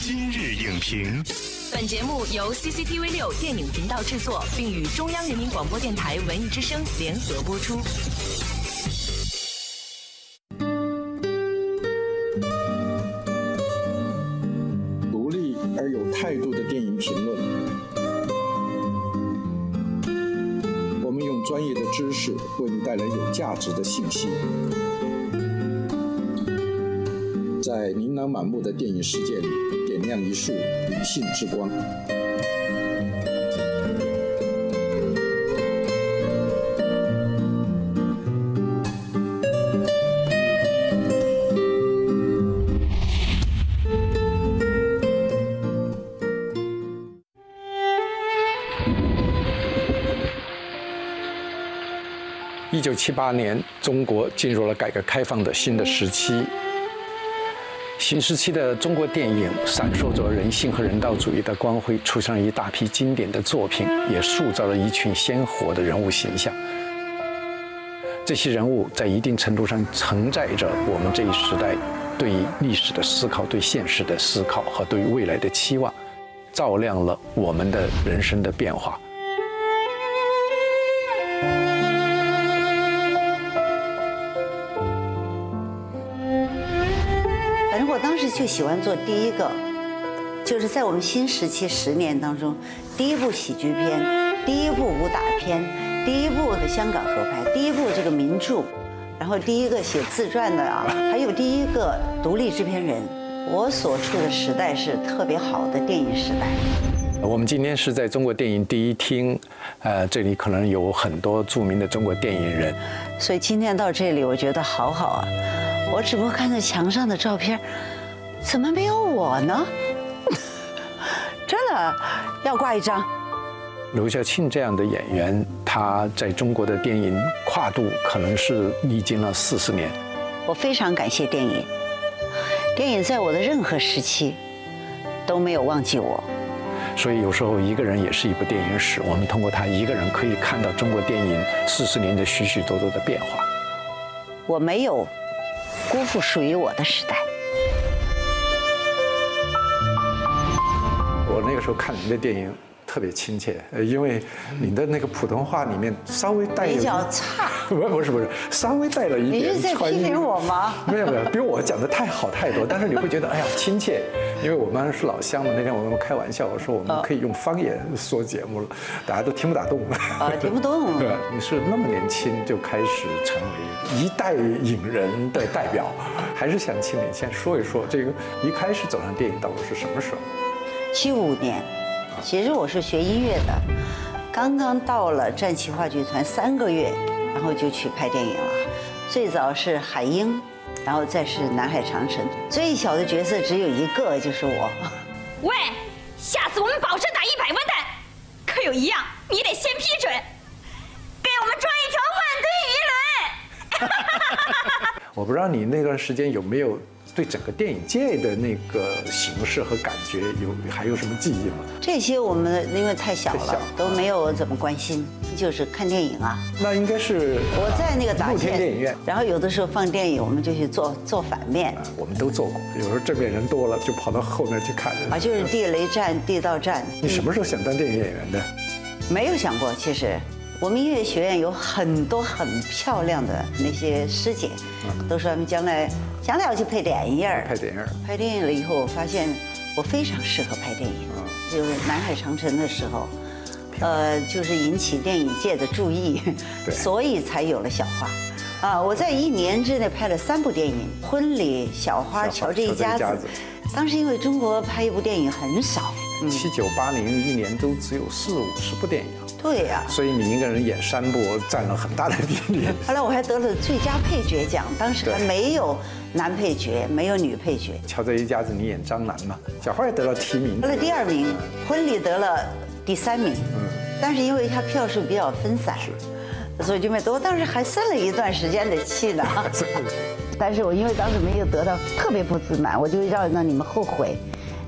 今日影评，本节目由 CCTV 六电影频道制作，并与中央人民广播电台文艺之声联合播出。独立而有态度的电影评论，我们用专业的知识为你带来有价值的信息。在琳琅满目的电影世界里，亮一束理性之光。一九七八年，中国进入了改革开放的新的时期。新时期的中国电影闪烁着人性和人道主义的光辉，出现了一大批经典的作品，也塑造了一群鲜活的人物形象。这些人物在一定程度上承载着我们这一时代对历史的思考、对现实的思考和对未来的期望，照亮了我们的人生的变化。当时就喜欢做第一个，就是在我们新时期十年当中，第一部喜剧片，第一部武打片，第一部香港合拍，第一部这个名著，然后第一个写自传的啊，还有第一个独立制片人。我所处的时代是特别好的电影时代。我们今天是在中国电影第一厅，呃，这里可能有很多著名的中国电影人，所以今天到这里，我觉得好好啊。我只不过看着墙上的照片，怎么没有我呢？真的要挂一张。刘晓庆这样的演员，他在中国的电影跨度可能是历经了四十年。我非常感谢电影，电影在我的任何时期都没有忘记我。所以有时候一个人也是一部电影史，我们通过他一个人可以看到中国电影四十年的许许多多的变化。我没有辜负属于我的时代。时候看您的电影特别亲切，呃，因为你的那个普通话里面稍微带有比较 差，不是不是不是，稍微带了一点你是在批评我吗？没有没有，比我讲的太好太多，但是你会觉得哎呀亲切，因为我们是老乡嘛。那天我们开玩笑，我说我们可以用方言说节目了，大家都听不打动。啊，听不懂。对，你是那么年轻就开始成为一代影人的代表，还是想请你先说一说这个一开始走上电影道路是什么时候？七五年，其实我是学音乐的，刚刚到了战旗话剧团三个月，然后就去拍电影了。最早是海鹰，然后再是南海长城。最小的角色只有一个，就是我。喂，下次我们保证打一百万单，可有一样你得先批准，给我们装一条万吨鱼轮。我不知道你那段时间有没有对整个电影界的那个形式和感觉有还有什么记忆吗？这些我们因为太小了都没有怎么关心，就是看电影啊。那应该是我在那个达露天电影院，然后有的时候放电影，我们就去做做反面，我们都做过。有时候正面人多了，就跑到后面去看。啊，就是地雷战、地道战。你什么时候想当电影演员的？没有想过，其实我们音乐学院有很多很漂亮的那些师姐，都说他们将来将来要去拍电影儿。拍电影儿。拍电影了以后，我发现我非常适合拍电影。就是南海长城的时候，呃，就是引起电影界的注意，所以才有了小花。啊，我在一年之内拍了三部电影：婚礼、小花、乔这一家子乔这一家子。当时因为中国拍一部电影很少，七九八零一年都只有四五十部电影，对呀、所以你一个人演三部，占了很大的比例。后来我还得了最佳配角奖，当时还没有男配角，没有女配角，瞧这一家子，你演张楠嘛，小花也得了提名得。了第二名，婚礼得了第三名。嗯但是因为它票数比较分散，是所以就没得。我当时还生了一段时间的气呢。但是我因为当时没有得到，特别不自满，我就让让你们后悔，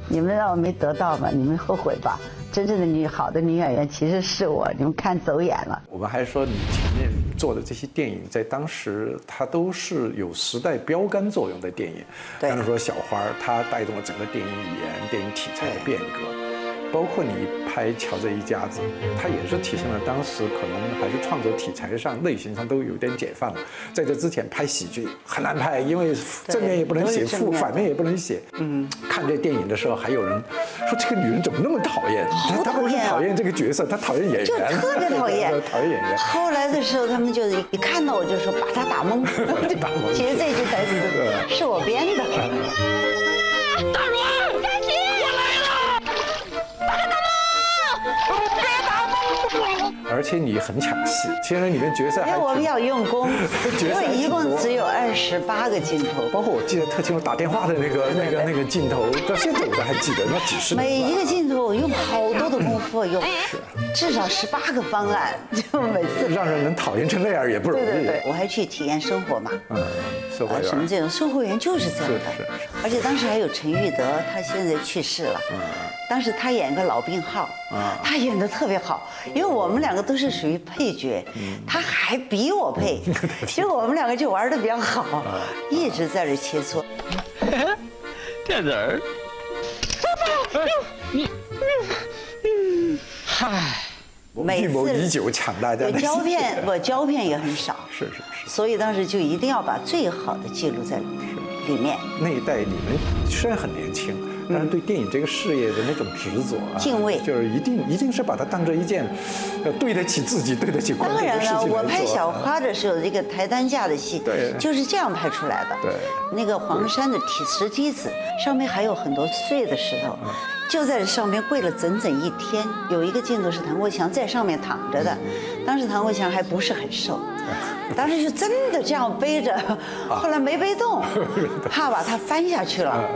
你们让我没得到吧，你们后悔吧。真正的女好的女演员其实是我，你们看走眼了。我们还说你前面做的这些电影，在当时它都是有时代标杆作用的电影。对刚才说小花儿，它带动了整个电影语言、电影题材的变革。包括你拍《乔这一家子》，它也是体现了当时可能还是创作题材上、类型上都有点解放了。在这之前拍喜剧很难拍，因为正面也不能写，负反面也不能写。嗯，看这电影的时候，还有人说这个女人怎么那么讨厌？好他不是讨厌啊讨厌这个角色，她讨厌演员，就特别讨厌 讨厌演员。后来的时候，他们就一看到我就说把她打懵。打懵 其实这句台词是我编的。而且你很抢戏，其实里面角色 还因为我们要用功，因为一共只有二十八个镜头，包括我记得特清楚打电话的那个那个那个镜头，到现在我都还记得，那几十年每一个镜头我用好多的功夫，用至少十八个方案，就每次。让人能讨厌成那样也不容易。对对对，我还去体验生活嘛。嗯，售货啊，员什么这种售货员就是这样的。而且当时还有陈玉德，他现在去世了。当时他演个老病号，他演的特别好，因为我们两个都是属于配角，他还比我配，结果我们两个就玩的比较好，一直在这切磋。电子儿，我们预谋已久抢大家对的胶片，我胶片也很少，是是是。所以当时就一定要把最好的记录在里面。那一代你们虽然很年轻，但是对电影这个事业的那种执着啊、敬畏就是一定一定是把它当成一件，呃，对得起自己、对得起观众的当然了，我拍小花的时候，这个抬担架的戏，对就是这样拍出来的。对那个黄山的梯石梯子上面还有很多碎的石头，嗯就在这上面跪了整整一天。有一个镜头是唐国强在上面躺着的，当时唐国强还不是很瘦，当时就真的这样背着，啊后来没背动，怕把它翻下去了。呃，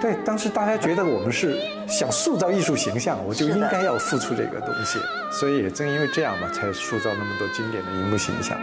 对，当时大家觉得我们是想塑造艺术形象，我就应该要付出这个东西，所以也正因为这样嘛，才塑造那么多经典的荧幕形象。